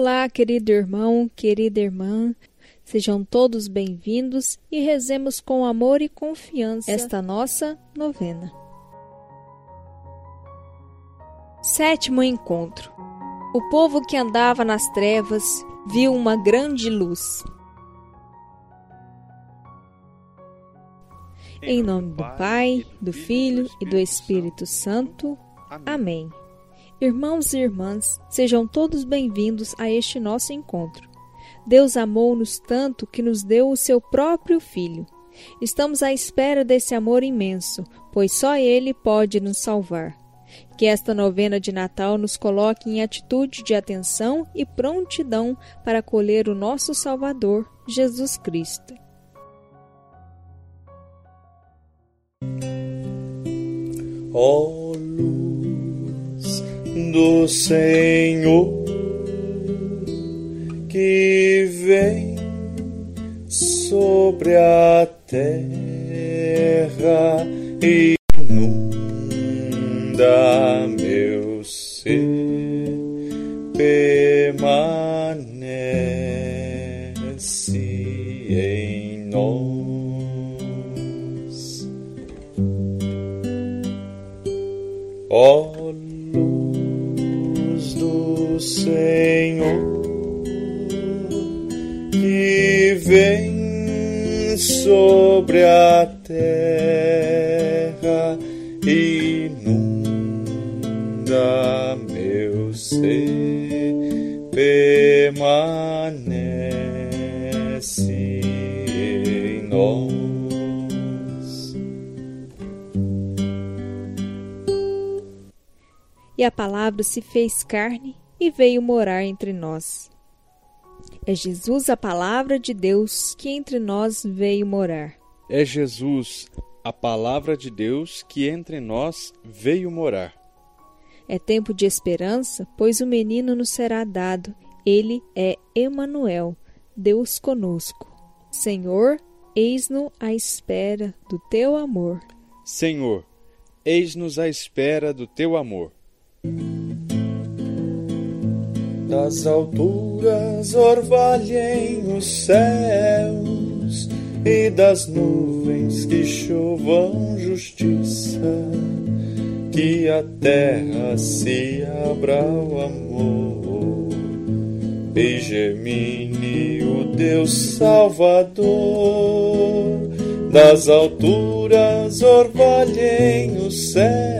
Olá, querido irmão, querida irmã. Sejam todos bem-vindos e rezemos com amor e confiança esta nossa novena. Sétimo encontro. O povo que andava nas trevas viu uma grande luz. Em nome do Pai, do Filho e do Espírito Santo. Amém. Irmãos e irmãs, sejam todos bem-vindos a este nosso encontro. Deus amou-nos tanto que nos deu o seu próprio Filho. Estamos à espera desse amor imenso, pois só Ele pode nos salvar. Que esta novena de Natal nos coloque em atitude de atenção e prontidão para acolher o nosso Salvador, Jesus Cristo. Oh, do Senhor que vem sobre a terra e E a palavra se fez carne e veio morar entre nós. É Jesus a palavra de Deus que entre nós veio morar. É Jesus a palavra de Deus que entre nós veio morar. É tempo de esperança, pois o menino nos será dado. Ele é Emanuel, Deus conosco. Senhor, eis-nos à espera do teu amor. Senhor, eis-nos à espera do teu amor. Das alturas orvalhem os céus e das nuvens que chovam justiça, que a terra se abra ao amor. E gemine o Deus Salvador, das alturas orvalhem os céus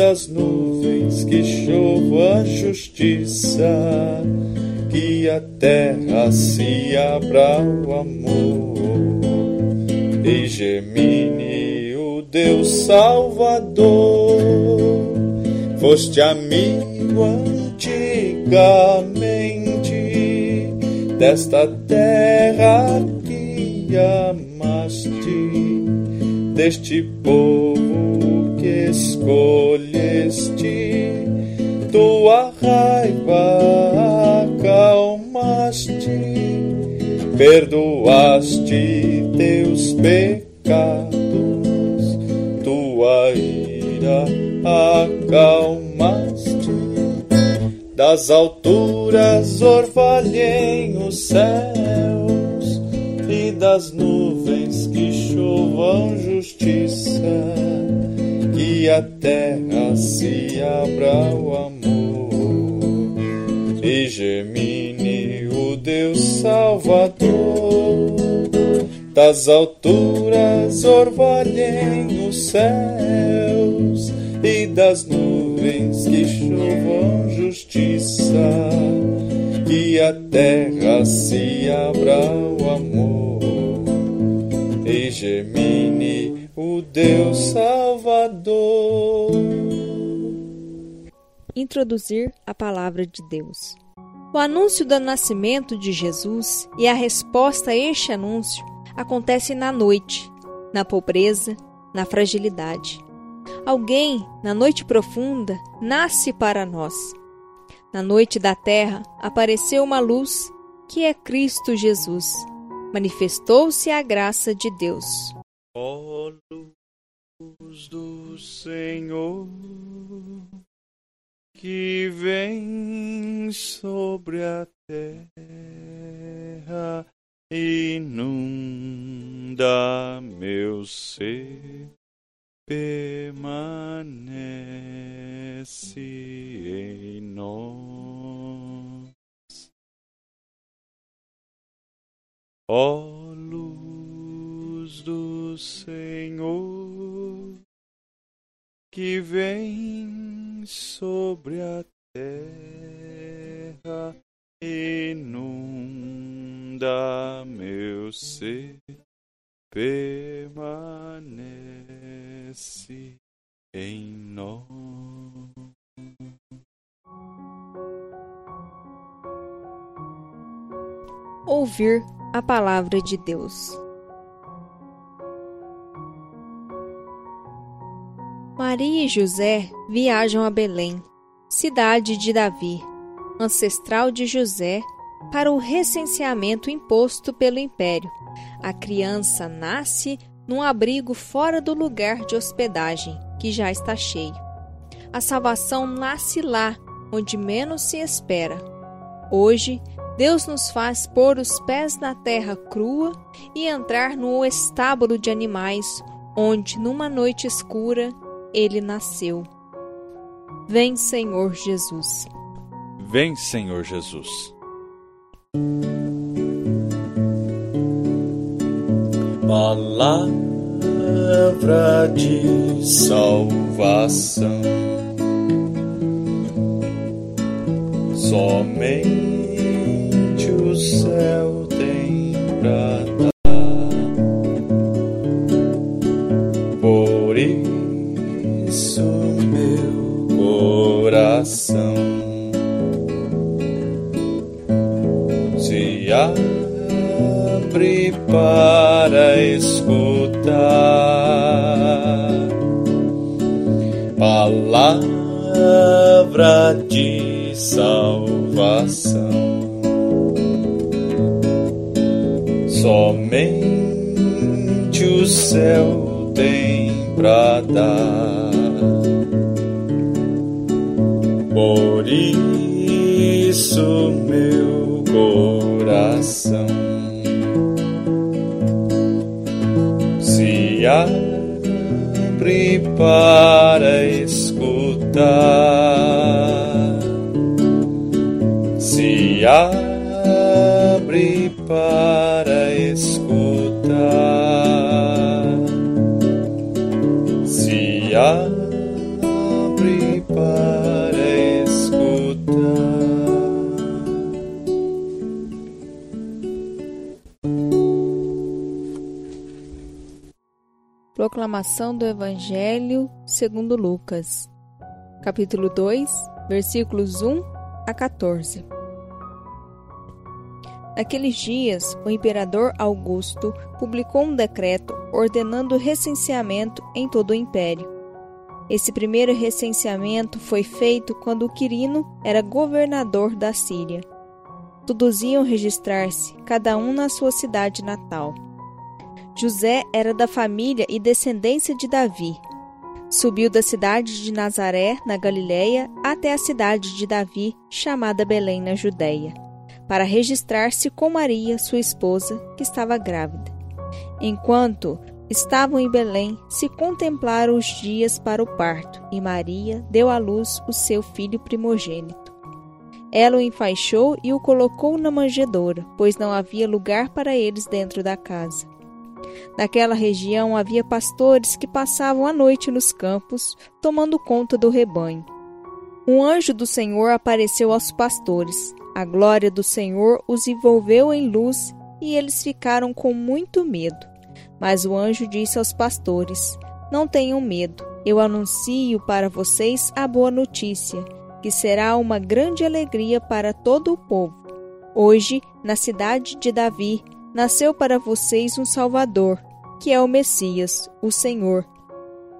das nuvens que chova a justiça, que a terra se abra ao amor e gemine o Deus Salvador. Foste amigo antigamente desta terra que amaste, deste povo que escolheste, tua raiva acalmaste, perdoaste teus pecados, tua ira acalmaste. Das alturas orvalhem os céus e das nuvens que chovam justiça, que a terra se abra ao amor. E gemine o Deus Salvador. Das alturas orvalhem os céus. E das nuvens que chovam justiça, que a terra se abra ao amor. E gemine o Deus Salvador. Introduzir a palavra de Deus. O anúncio do nascimento de Jesus e a resposta a este anúncio acontece na noite, na pobreza, na fragilidade. Alguém, na noite profunda, nasce para nós. Na noite da terra apareceu uma luz, que é Cristo Jesus. Manifestou-se a graça de Deus. Ó luz do Senhor, que vem sobre a terra inunda meu ser, permanece em nós. Senhor, que vem sobre a terra inunda meu ser, permanece em nós. Ouvir a palavra de Deus. Maria e José viajam a Belém, cidade de Davi, ancestral de José, para o recenseamento imposto pelo império. A criança nasce num abrigo fora do lugar de hospedagem, que já está cheio. A salvação nasce lá, onde menos se espera. Hoje, Deus nos faz pôr os pés na terra crua e entrar no estábulo de animais, onde, numa noite escura, ele nasceu. Vem, Senhor Jesus. Vem, Senhor Jesus. Palavra de salvação, somente o céu palavra de salvação. Somente o céu tem pra dar. Por isso, meu coração se abre para escutar, se abre para escutar, se abre para escutar. Proclamação do Evangelho segundo Lucas, capítulo 2, versículos 1 a 14. Naqueles dias, o imperador Augusto publicou um decreto ordenando o recenseamento em todo o império. Esse primeiro recenseamento foi feito quando Quirino era governador da Síria. Todos iam registrar-se, cada um na sua cidade natal. José era da família e descendência de Davi. Subiu da cidade de Nazaré, na Galiléia, até a cidade de Davi, chamada Belém, na Judéia, para registrar-se com Maria, sua esposa, que estava grávida. Enquanto estavam em Belém, se contemplaram os dias para o parto, e Maria deu à luz o seu filho primogênito. Ela o enfaixou e o colocou na manjedoura, pois não havia lugar para eles dentro da casa. Naquela região havia pastores que passavam a noite nos campos, tomando conta do rebanho. Um anjo do Senhor apareceu aos pastores. A glória do Senhor os envolveu em luz e eles ficaram com muito medo. Mas o anjo disse aos pastores: Não tenham medo, eu anuncio para vocês a boa notícia, que será uma grande alegria para todo o povo. Hoje, na cidade de Davi, nasceu para vocês um Salvador, que é o Messias, o Senhor.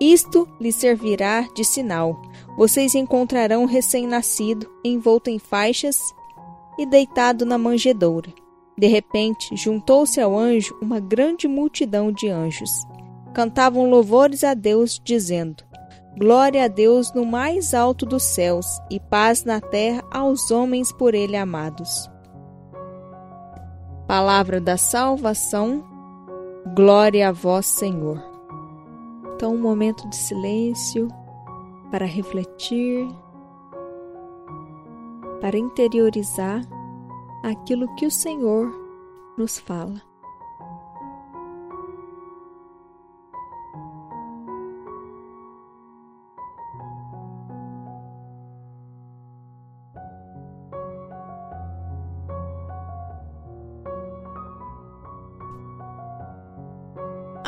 Isto lhes servirá de sinal. Vocês encontrarão um recém-nascido, envolto em faixas e deitado na manjedoura. De repente, juntou-se ao anjo uma grande multidão de anjos. Cantavam louvores a Deus, dizendo: Glória a Deus no mais alto dos céus e paz na terra aos homens por ele amados. Palavra da salvação, glória a vós, Senhor. Então, um momento de silêncio para refletir, para interiorizar aquilo que o Senhor nos fala.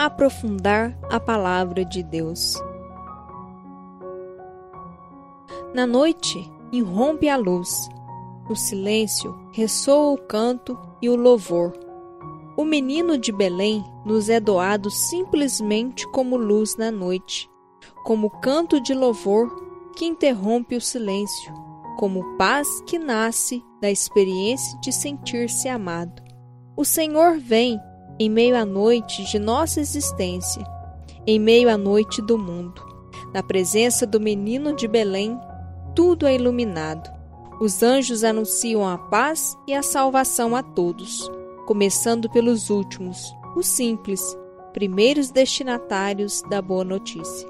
Aprofundar a palavra de Deus. Na noite irrompe a luz, no silêncio ressoa o canto e o louvor. O menino de Belém nos é doado simplesmente como luz na noite, como canto de louvor que interrompe o silêncio, como paz que nasce da experiência de sentir-se amado. O Senhor vem em meio à noite de nossa existência, em meio à noite do mundo. Na presença do menino de Belém, tudo é iluminado. Os anjos anunciam a paz e a salvação a todos, começando pelos últimos, os simples, primeiros destinatários da boa notícia.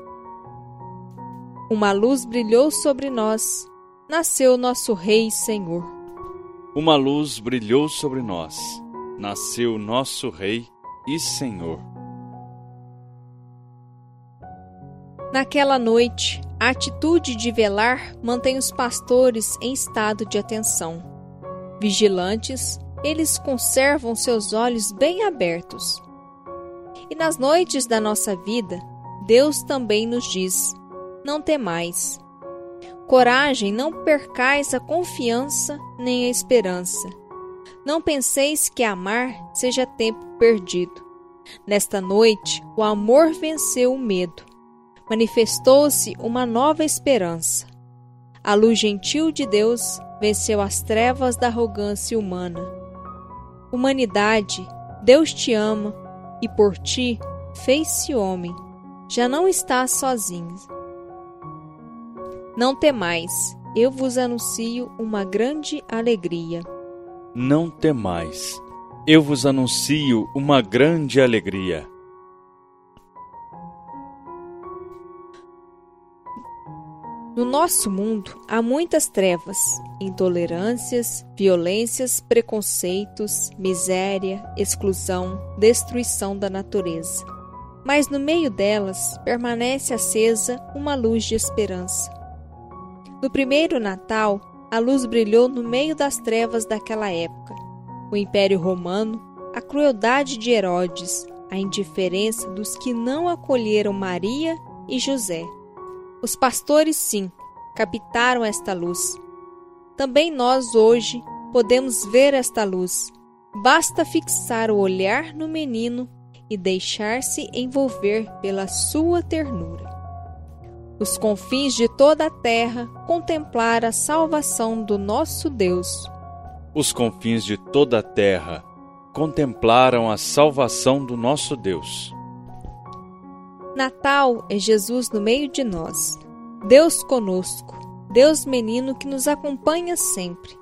Uma luz brilhou sobre nós, nasceu nosso Rei Senhor. Uma luz brilhou sobre nós nasceu nosso Rei e Senhor. Naquela noite, a atitude de velar mantém os pastores em estado de atenção. Vigilantes, eles conservam seus olhos bem abertos. E nas noites da nossa vida, Deus também nos diz: não temais. Coragem, não percais a confiança nem a esperança não penseis que amar seja tempo perdido. Nesta noite, o amor venceu o medo. Manifestou-se uma nova esperança. A luz gentil de Deus venceu as trevas da arrogância humana. Humanidade, Deus te ama e por ti fez-se homem. Já não estás sozinho. Não temais, eu vos anuncio uma grande alegria não temais. Eu vos anuncio uma grande alegria. No nosso mundo há muitas trevas, intolerâncias, violências, preconceitos, miséria, exclusão, destruição da natureza. Mas no meio delas permanece acesa uma luz de esperança. No primeiro Natal, a luz brilhou no meio das trevas daquela época. O Império Romano, a crueldade de Herodes, a indiferença dos que não acolheram Maria e José. Os pastores, sim, captaram esta luz. Também nós, hoje, podemos ver esta luz. Basta fixar o olhar no menino e deixar-se envolver pela sua ternura os confins de toda a terra contemplar a salvação do nosso Deus. Os confins de toda a terra contemplaram a salvação do nosso Deus. Natal é Jesus no meio de nós, Deus conosco, Deus menino que nos acompanha sempre.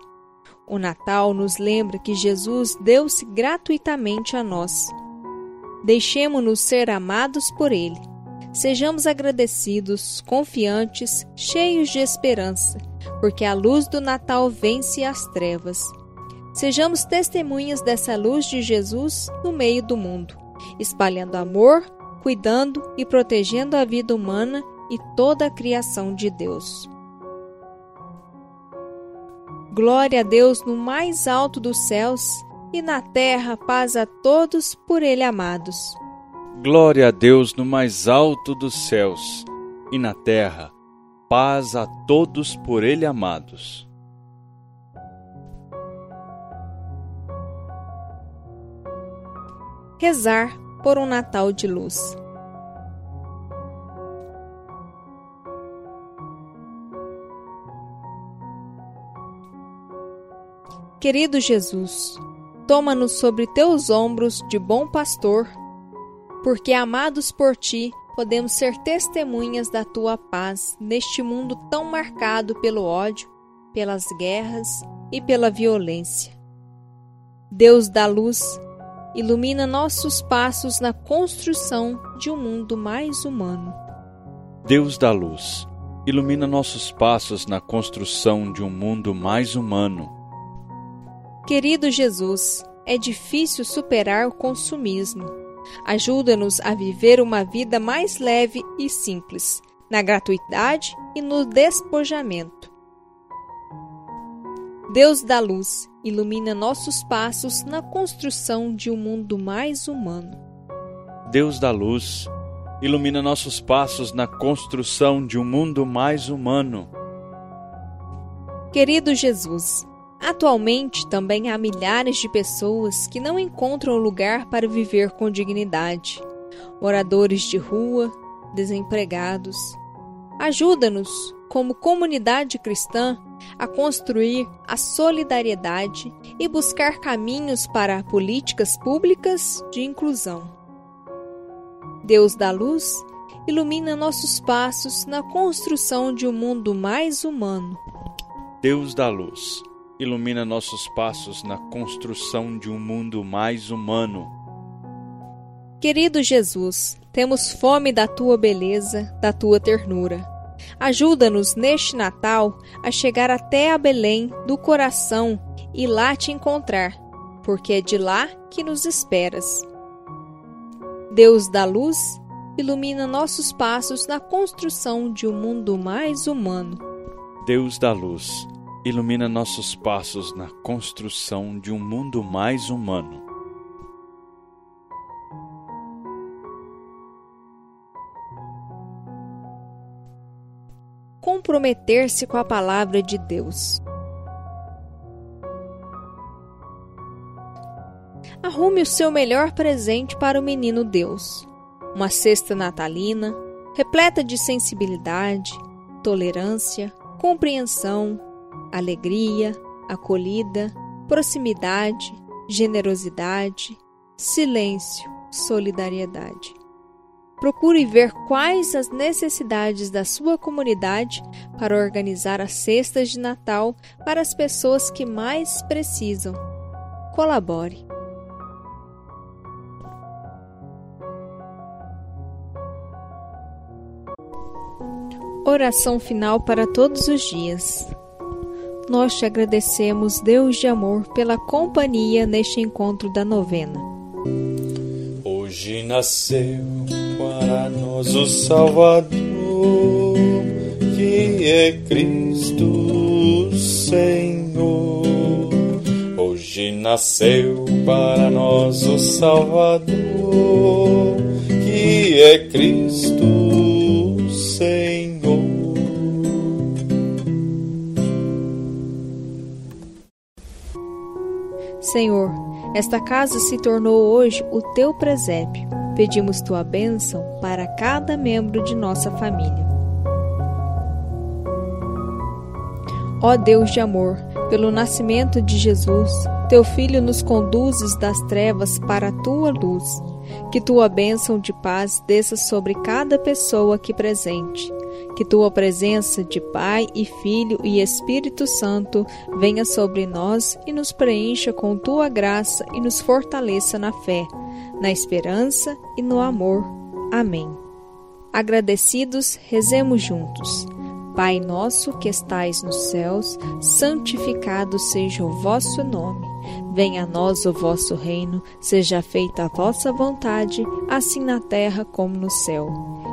O Natal nos lembra que Jesus deu-se gratuitamente a nós. Deixemo-nos ser amados por Ele Sejamos agradecidos, confiantes, cheios de esperança, porque a luz do Natal vence as trevas. Sejamos testemunhas dessa luz de Jesus no meio do mundo, espalhando amor, cuidando e protegendo a vida humana e toda a criação de Deus. Glória a Deus no mais alto dos céus e na terra paz a todos por Ele amados. Glória a Deus no mais alto dos céus e na terra, paz a todos por Ele amados. Rezar por um Natal de luz. Querido Jesus, toma-nos sobre teus ombros de bom pastor porque amados por ti, podemos ser testemunhas da tua paz neste mundo tão marcado pelo ódio, pelas guerras e pela violência. Deus da luz, ilumina nossos passos na construção de um mundo mais humano. Deus da luz, ilumina nossos passos na construção de um mundo mais humano. Querido Jesus, é difícil superar o consumismo. Ajuda-nos a viver uma vida mais leve e simples, na gratuidade e no despojamento. Deus da luz, ilumina nossos passos na construção de um mundo mais humano. Deus da luz, ilumina nossos passos na construção de um mundo mais humano. Querido Jesus, atualmente também há milhares de pessoas que não encontram lugar para viver com dignidade. Moradores de rua, desempregados. Ajuda-nos, como comunidade cristã, a construir a solidariedade e buscar caminhos para políticas públicas de inclusão. Deus da luz, ilumina nossos passos na construção de um mundo mais humano. Deus da luz, ilumina nossos passos na construção de um mundo mais humano. Querido Jesus, temos fome da tua beleza, da tua ternura. Ajuda-nos neste Natal a chegar até a Belém do coração e lá te encontrar, porque é de lá que nos esperas. Deus da luz, ilumina nossos passos na construção de um mundo mais humano. Deus da luz, ilumina nossos passos na construção de um mundo mais humano. Comprometer-se com a palavra de Deus. arrume o seu melhor presente para o menino Deus. Uma cesta natalina, repleta de sensibilidade, tolerância, compreensão, alegria, acolhida, proximidade, generosidade, silêncio, solidariedade. Procure ver quais as necessidades da sua comunidade para organizar as cestas de Natal para as pessoas que mais precisam. Colabore. Oração final para todos os dias. Nós te agradecemos, Deus de amor, pela companhia neste encontro da novena. Hoje nasceu para nós o Salvador, que é Cristo Senhor. Hoje nasceu para nós o Salvador, que é Cristo Senhor, esta casa se tornou hoje o teu presépio. Pedimos tua bênção para cada membro de nossa família. Ó Deus de amor, pelo nascimento de Jesus, teu Filho nos conduzes das trevas para a tua luz. Que tua bênção de paz desça sobre cada pessoa aqui presente que tua presença de Pai e Filho e Espírito Santo venha sobre nós e nos preencha com tua graça e nos fortaleça na fé, na esperança e no amor. Amém. Agradecidos, rezemos juntos. Pai nosso que estais nos céus, santificado seja o vosso nome. Venha a nós o vosso reino, seja feita a vossa vontade, assim na terra como no céu.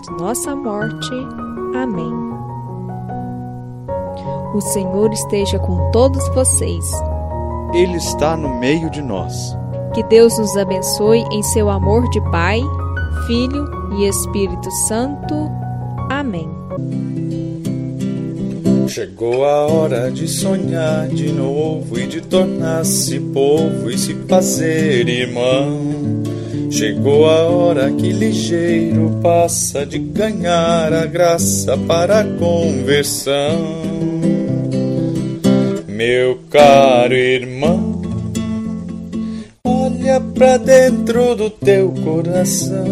de nossa morte. Amém. O Senhor esteja com todos vocês. Ele está no meio de nós. Que Deus nos abençoe em seu amor de Pai Filho e Espírito Santo. Amém. Chegou a hora de sonhar de novo e de tornar-se povo e se fazer irmão. Chegou a hora que ligeiro passa de ganhar a graça para a conversão. Meu caro irmão, olha pra dentro do teu coração,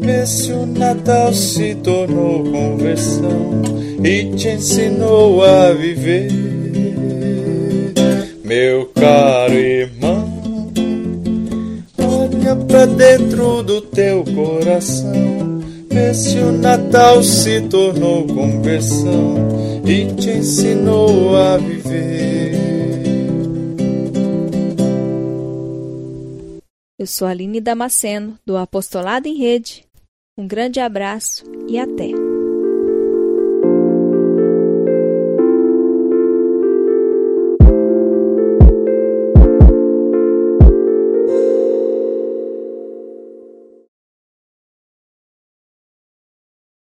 vê se o Natal se tornou conversão e te ensinou a viver. Meu caro irmão, dentro do teu coração, vê se o Natal se tornou conversão e te ensinou a viver. Eu sou Aline Damasceno, do Apostolado em Rede. Um grande abraço e até!